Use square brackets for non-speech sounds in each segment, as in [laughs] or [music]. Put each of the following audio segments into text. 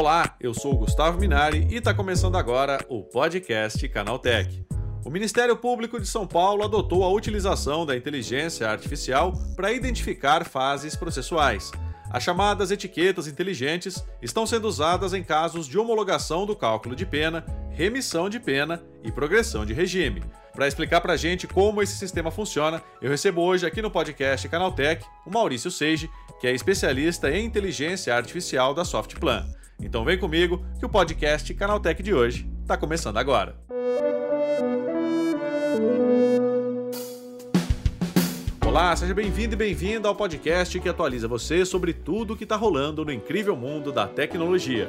Olá, eu sou o Gustavo Minari e está começando agora o podcast Canaltech. O Ministério Público de São Paulo adotou a utilização da inteligência artificial para identificar fases processuais. As chamadas etiquetas inteligentes estão sendo usadas em casos de homologação do cálculo de pena, remissão de pena e progressão de regime. Para explicar para a gente como esse sistema funciona, eu recebo hoje aqui no podcast Canaltech o Maurício Seige, que é especialista em inteligência artificial da Softplan. Então vem comigo que o podcast Canaltech de hoje está começando agora. Olá, seja bem-vindo e bem-vinda ao podcast que atualiza você sobre tudo o que está rolando no incrível mundo da tecnologia.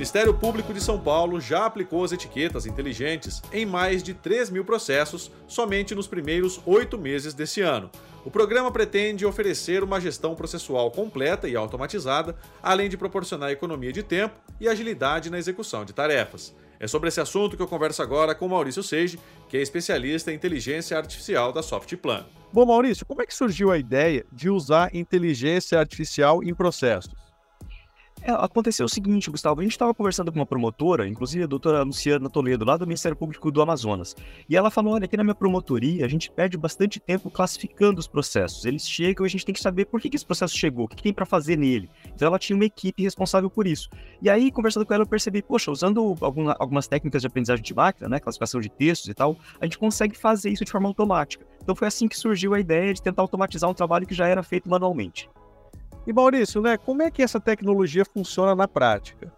Ministério Público de São Paulo já aplicou as etiquetas inteligentes em mais de 3 mil processos somente nos primeiros oito meses desse ano. O programa pretende oferecer uma gestão processual completa e automatizada, além de proporcionar economia de tempo e agilidade na execução de tarefas. É sobre esse assunto que eu converso agora com Maurício Seige, que é especialista em inteligência artificial da Softplan. Bom, Maurício, como é que surgiu a ideia de usar inteligência artificial em processos? É, aconteceu o seguinte, Gustavo, a gente estava conversando com uma promotora, inclusive a doutora Luciana Toledo, lá do Ministério Público do Amazonas, e ela falou, olha, aqui na minha promotoria a gente perde bastante tempo classificando os processos, eles chegam e a gente tem que saber por que, que esse processo chegou, o que, que tem para fazer nele. Então ela tinha uma equipe responsável por isso. E aí, conversando com ela, eu percebi, poxa, usando alguma, algumas técnicas de aprendizagem de máquina, né, classificação de textos e tal, a gente consegue fazer isso de forma automática. Então foi assim que surgiu a ideia de tentar automatizar um trabalho que já era feito manualmente. E Maurício, né, como é que essa tecnologia funciona na prática?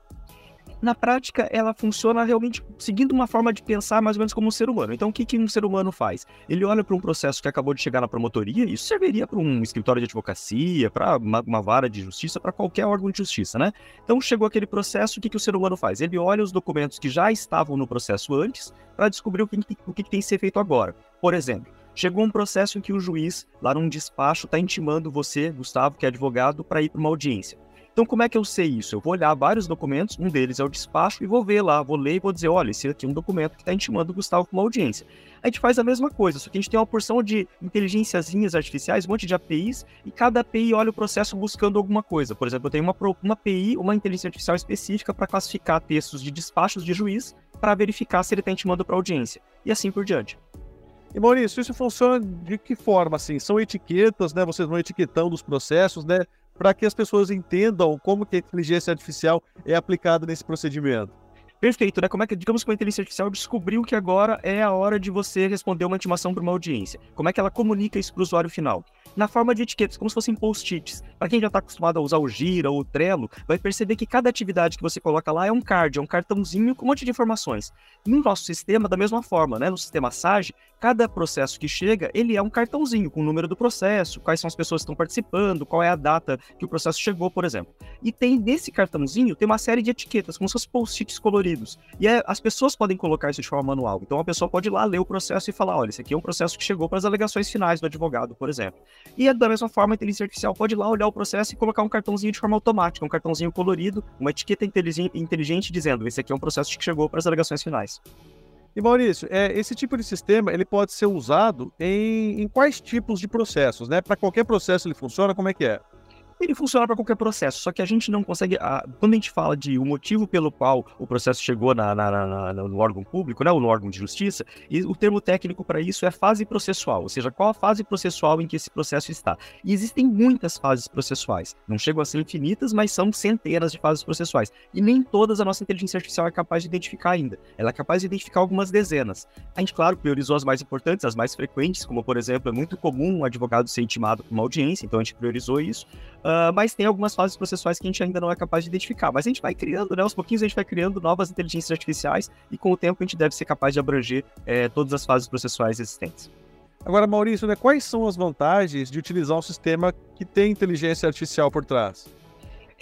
Na prática, ela funciona realmente seguindo uma forma de pensar mais ou menos como um ser humano. Então, o que, que um ser humano faz? Ele olha para um processo que acabou de chegar na promotoria, isso serviria para um escritório de advocacia, para uma, uma, vara de justiça, para qualquer órgão de justiça, né? Então, chegou aquele processo, o que, que o ser humano faz? Ele olha os documentos que já estavam no processo antes para descobrir o que, o que, que tem que ser feito agora. Por exemplo, Chegou um processo em que o juiz, lá num despacho, está intimando você, Gustavo, que é advogado, para ir para uma audiência. Então, como é que eu sei isso? Eu vou olhar vários documentos, um deles é o despacho, e vou ver lá, vou ler e vou dizer: olha, esse aqui é um documento que está intimando o Gustavo para uma audiência. A gente faz a mesma coisa, só que a gente tem uma porção de inteligênciazinhas artificiais, um monte de APIs, e cada API olha o processo buscando alguma coisa. Por exemplo, eu tenho uma, uma API, uma inteligência artificial específica para classificar textos de despachos de juiz para verificar se ele está intimando para audiência, e assim por diante. E Maurício, isso funciona de que forma? Assim, são etiquetas, né? Vocês vão etiquetando os processos, né? Para que as pessoas entendam como que a inteligência artificial é aplicada nesse procedimento. Perfeito, né? Como é que, digamos que a inteligência artificial descobriu que agora é a hora de você responder uma intimação para uma audiência. Como é que ela comunica isso para o usuário final? Na forma de etiquetas, como se fossem post-its. Para quem já está acostumado a usar o Gira ou o Trello, vai perceber que cada atividade que você coloca lá é um card, é um cartãozinho com um monte de informações. No nosso sistema, da mesma forma, né? no sistema SAGE, cada processo que chega, ele é um cartãozinho com o número do processo, quais são as pessoas que estão participando, qual é a data que o processo chegou, por exemplo. E tem nesse cartãozinho, tem uma série de etiquetas, como se fossem post-its coloridos. E é, as pessoas podem colocar isso de forma manual. Então a pessoa pode ir lá ler o processo e falar, olha, esse aqui é um processo que chegou para as alegações finais do advogado, por exemplo. E da mesma forma, a inteligência artificial pode ir lá olhar o processo e colocar um cartãozinho de forma automática, um cartãozinho colorido, uma etiqueta inteligente dizendo: esse aqui é um processo que chegou para as alegações finais. E Maurício, é, esse tipo de sistema ele pode ser usado em, em quais tipos de processos, né? Para qualquer processo ele funciona, como é que é? Ele funciona para qualquer processo, só que a gente não consegue. A, quando a gente fala de o motivo pelo qual o processo chegou na, na, na, no órgão público, né, ou no órgão de justiça, e o termo técnico para isso é fase processual, ou seja, qual a fase processual em que esse processo está. E existem muitas fases processuais, não chegam a ser infinitas, mas são centenas de fases processuais. E nem todas a nossa inteligência artificial é capaz de identificar ainda. Ela é capaz de identificar algumas dezenas. A gente, claro, priorizou as mais importantes, as mais frequentes, como por exemplo, é muito comum um advogado ser intimado por uma audiência, então a gente priorizou isso. Uh, mas tem algumas fases processuais que a gente ainda não é capaz de identificar. Mas a gente vai criando, né? Aos pouquinhos a gente vai criando novas inteligências artificiais e com o tempo a gente deve ser capaz de abranger é, todas as fases processuais existentes. Agora, Maurício, né, quais são as vantagens de utilizar um sistema que tem inteligência artificial por trás?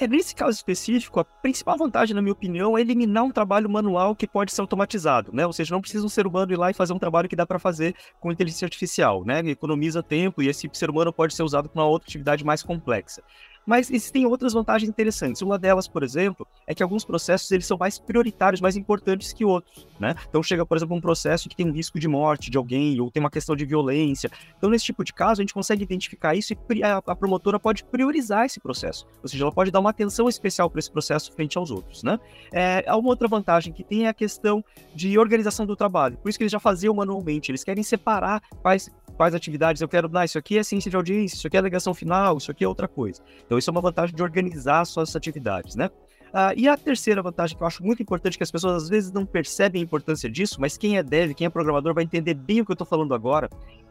É, nesse caso específico, a principal vantagem, na minha opinião, é eliminar um trabalho manual que pode ser automatizado, né? Ou seja, não precisa um ser humano ir lá e fazer um trabalho que dá para fazer com inteligência artificial, né? Economiza tempo e esse ser humano pode ser usado para uma outra atividade mais complexa. Mas existem outras vantagens interessantes. Uma delas, por exemplo, é que alguns processos eles são mais prioritários, mais importantes que outros, né? Então chega, por exemplo, um processo que tem um risco de morte de alguém ou tem uma questão de violência. Então nesse tipo de caso a gente consegue identificar isso e a, promotora pode priorizar esse processo. Ou seja, ela pode dar uma atenção especial para esse processo frente aos outros, né? É, uma outra vantagem que tem é a questão de organização do trabalho. Por isso que eles já faziam manualmente. Eles querem separar quais quais atividades eu quero dar. Isso aqui é ciência de audiência, isso aqui é alegação final, isso aqui é outra coisa. Então, isso é uma vantagem de organizar suas atividades, né? Ah, e a terceira vantagem que eu acho muito importante, que as pessoas às vezes não percebem a importância disso, mas quem é dev, quem é programador vai entender bem o que eu estou falando agora,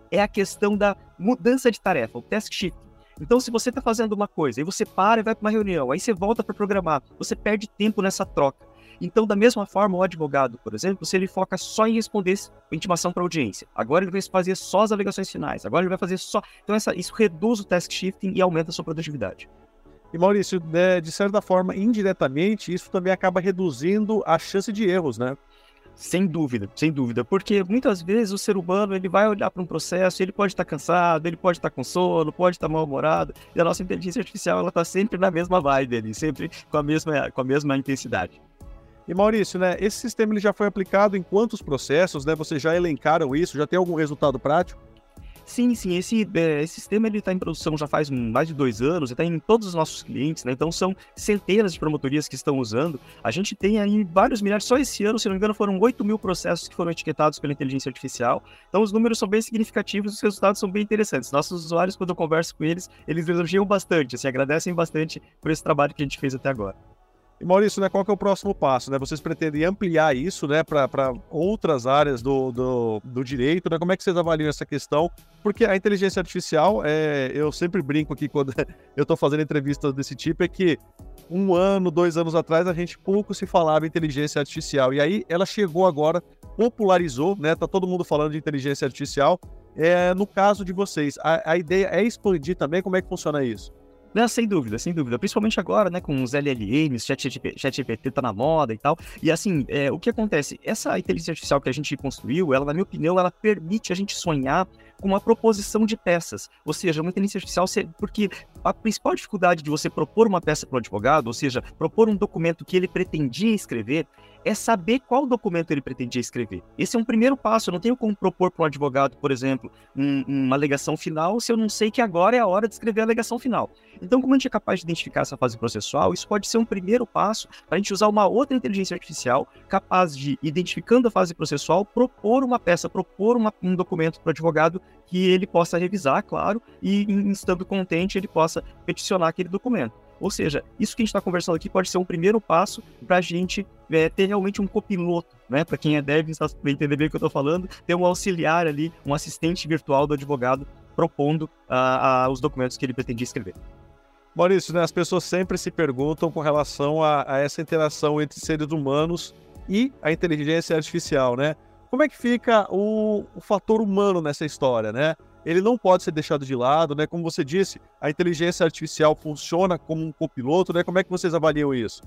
é a questão da mudança de tarefa, o task shift. Então, se você está fazendo uma coisa e você para e vai para uma reunião, aí você volta para programar, você perde tempo nessa troca. Então, da mesma forma, o advogado, por exemplo, se ele foca só em responder intimação para audiência, agora ele vai fazer só as alegações finais, agora ele vai fazer só. Então, essa, isso reduz o task shifting e aumenta a sua produtividade. E Maurício, né, de certa forma, indiretamente, isso também acaba reduzindo a chance de erros, né? Sem dúvida, sem dúvida, porque muitas vezes o ser humano ele vai olhar para um processo, ele pode estar tá cansado, ele pode estar tá com sono, pode estar tá mal-humorado, e a nossa inteligência artificial ela está sempre na mesma vibe ali, sempre com a mesma, com a mesma intensidade. E Maurício, né, esse sistema ele já foi aplicado em quantos processos, né? Vocês já elencaram isso? Já tem algum resultado prático? Sim, sim, esse, é, esse sistema ele está em produção já faz mais de dois anos, está em todos os nossos clientes, né? Então são centenas de promotorias que estão usando. A gente tem aí vários milhares, só esse ano, se não me engano, foram 8 mil processos que foram etiquetados pela inteligência artificial. Então os números são bem significativos, os resultados são bem interessantes. Nossos usuários, quando eu converso com eles, eles elogiam bastante, assim, agradecem bastante por esse trabalho que a gente fez até agora. E Maurício, né, qual que é o próximo passo? Né? Vocês pretendem ampliar isso né, para outras áreas do, do, do, direito? Né? Como é que vocês avaliam essa questão? Porque a inteligência artificial, é, eu sempre brinco aqui quando [laughs] eu estou fazendo entrevistas desse tipo, é que um ano, dois anos atrás, a gente pouco se falava em inteligência artificial. E aí ela chegou agora, popularizou, né? Tá todo mundo falando de inteligência artificial. É, no caso de vocês, a, a ideia é expandir também? Como é que funciona isso? Não, sem dúvida, sem dúvida. Principalmente agora, né, com os LLMs, ChatGPT tá na moda e tal. E assim, é, o que acontece? Essa inteligência artificial que a gente construiu, ela, na minha opinião, ela permite a gente sonhar com uma proposição de peças. Ou seja, uma inteligência artificial, porque a principal dificuldade de você propor uma peça para o advogado, ou seja, propor um documento que ele pretendia escrever, é saber qual documento ele pretendia escrever. Esse é um primeiro passo. Eu não tenho como propor para um advogado, por exemplo, um, uma alegação final se eu não sei que agora é a hora de escrever a alegação final. Então, como a gente é capaz de identificar essa fase processual, isso pode ser um primeiro passo para a gente usar uma outra inteligência artificial capaz de, identificando a fase processual, propor uma peça, propor uma, um documento para o advogado que ele possa revisar, claro, e, estando contente, ele possa peticionar aquele documento. Ou seja, isso que a gente está conversando aqui pode ser um primeiro passo para a gente é, ter realmente um copiloto, né? Para quem é dev, entender bem o que eu estou falando, ter um auxiliar ali, um assistente virtual do advogado propondo uh, uh, os documentos que ele pretendia escrever. Maurício, né, as pessoas sempre se perguntam com relação a, a essa interação entre seres humanos e a inteligência artificial, né? Como é que fica o, o fator humano nessa história, né? Ele não pode ser deixado de lado, né? Como você disse, a inteligência artificial funciona como um copiloto, né? Como é que vocês avaliam isso?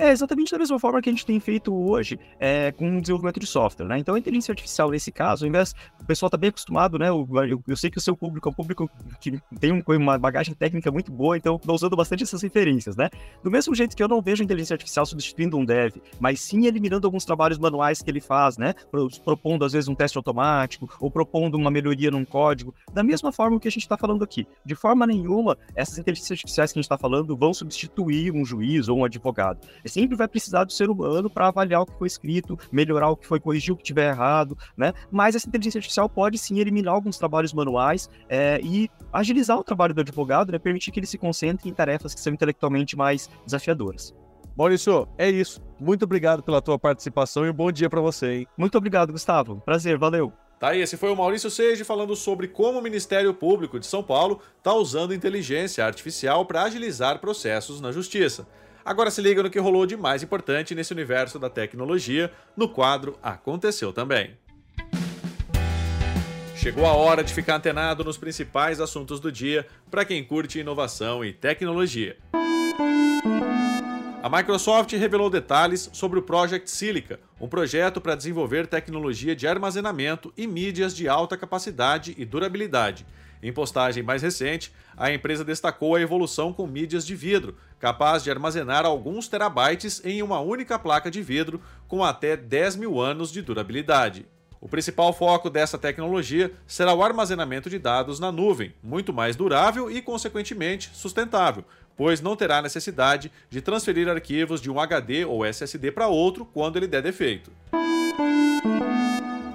É exatamente da mesma forma que a gente tem feito hoje é, com o desenvolvimento de software, né? Então, a inteligência artificial, nesse caso, ao invés, o pessoal está bem acostumado, né? Eu, eu, eu, sei que o seu público é um público que tem uma bagagem técnica muito boa, então estou usando bastante essas referências, né? Do mesmo jeito que eu não vejo a inteligência artificial substituindo um dev, mas sim eliminando alguns trabalhos manuais que ele faz, né? Propondo, às vezes, um teste automático ou propondo uma melhoria num código, da mesma forma que a gente está falando aqui. De forma nenhuma, essas inteligências artificiais que a gente está falando vão substituir um juiz ou um advogado sempre vai precisar do ser humano para avaliar o que foi escrito, melhorar o que foi, corrigir o que tiver errado, né? Mas essa inteligência artificial pode sim eliminar alguns trabalhos manuais é, e agilizar o trabalho do advogado, né? Permitir que ele se concentre em tarefas que são intelectualmente mais desafiadoras. Maurício, é isso. Muito obrigado pela tua participação e um bom dia para você, hein? Muito obrigado, Gustavo. Prazer, valeu. Tá aí, esse foi o Maurício Seiji falando sobre como o Ministério Público de São Paulo está usando inteligência artificial para agilizar processos na justiça. Agora se liga no que rolou de mais importante nesse universo da tecnologia no quadro Aconteceu Também. Chegou a hora de ficar antenado nos principais assuntos do dia para quem curte inovação e tecnologia. A Microsoft revelou detalhes sobre o Project Silica, um projeto para desenvolver tecnologia de armazenamento e mídias de alta capacidade e durabilidade. Em postagem mais recente, a empresa destacou a evolução com mídias de vidro, capaz de armazenar alguns terabytes em uma única placa de vidro com até 10 mil anos de durabilidade. O principal foco dessa tecnologia será o armazenamento de dados na nuvem, muito mais durável e, consequentemente, sustentável, pois não terá necessidade de transferir arquivos de um HD ou SSD para outro quando ele der defeito.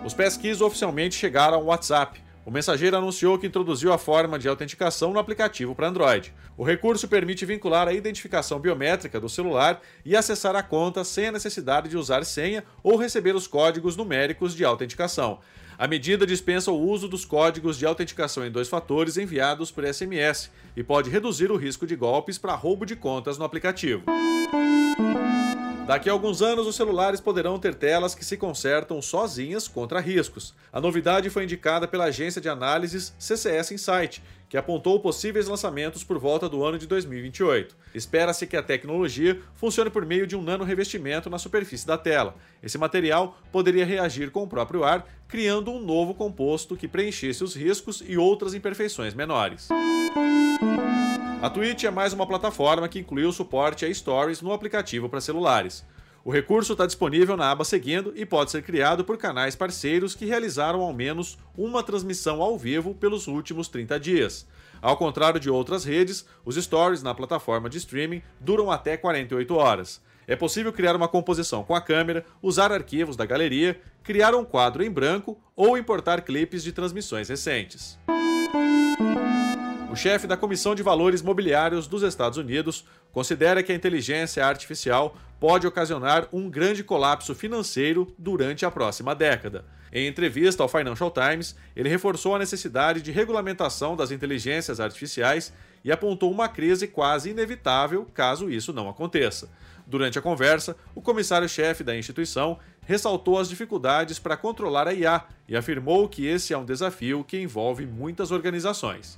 Os pesquisas oficialmente chegaram ao WhatsApp, o mensageiro anunciou que introduziu a forma de autenticação no aplicativo para Android. O recurso permite vincular a identificação biométrica do celular e acessar a conta sem a necessidade de usar senha ou receber os códigos numéricos de autenticação. A medida dispensa o uso dos códigos de autenticação em dois fatores enviados por SMS e pode reduzir o risco de golpes para roubo de contas no aplicativo. Daqui a alguns anos, os celulares poderão ter telas que se consertam sozinhas contra riscos. A novidade foi indicada pela agência de análises CCS Insight, que apontou possíveis lançamentos por volta do ano de 2028. Espera-se que a tecnologia funcione por meio de um nano-revestimento na superfície da tela. Esse material poderia reagir com o próprio ar, criando um novo composto que preenchesse os riscos e outras imperfeições menores. A Twitch é mais uma plataforma que incluiu suporte a stories no aplicativo para celulares. O recurso está disponível na aba Seguindo e pode ser criado por canais parceiros que realizaram ao menos uma transmissão ao vivo pelos últimos 30 dias. Ao contrário de outras redes, os stories na plataforma de streaming duram até 48 horas. É possível criar uma composição com a câmera, usar arquivos da galeria, criar um quadro em branco ou importar clipes de transmissões recentes. O chefe da Comissão de Valores Mobiliários dos Estados Unidos considera que a inteligência artificial pode ocasionar um grande colapso financeiro durante a próxima década. Em entrevista ao Financial Times, ele reforçou a necessidade de regulamentação das inteligências artificiais e apontou uma crise quase inevitável caso isso não aconteça. Durante a conversa, o comissário-chefe da instituição ressaltou as dificuldades para controlar a IA e afirmou que esse é um desafio que envolve muitas organizações.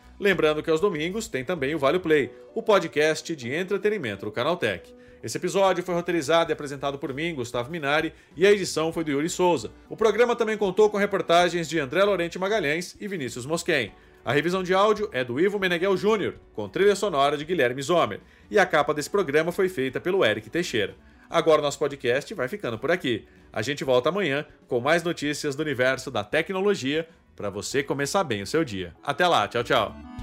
Lembrando que aos domingos tem também o Vale Play, o podcast de entretenimento do Canaltech. Esse episódio foi roteirizado e apresentado por mim, Gustavo Minari, e a edição foi do Yuri Souza. O programa também contou com reportagens de André Lorente Magalhães e Vinícius Mosquen. A revisão de áudio é do Ivo Meneghel Jr., com trilha sonora de Guilherme Zomer, e a capa desse programa foi feita pelo Eric Teixeira. Agora o nosso podcast vai ficando por aqui. A gente volta amanhã com mais notícias do universo da tecnologia para você começar bem o seu dia. Até lá, tchau, tchau.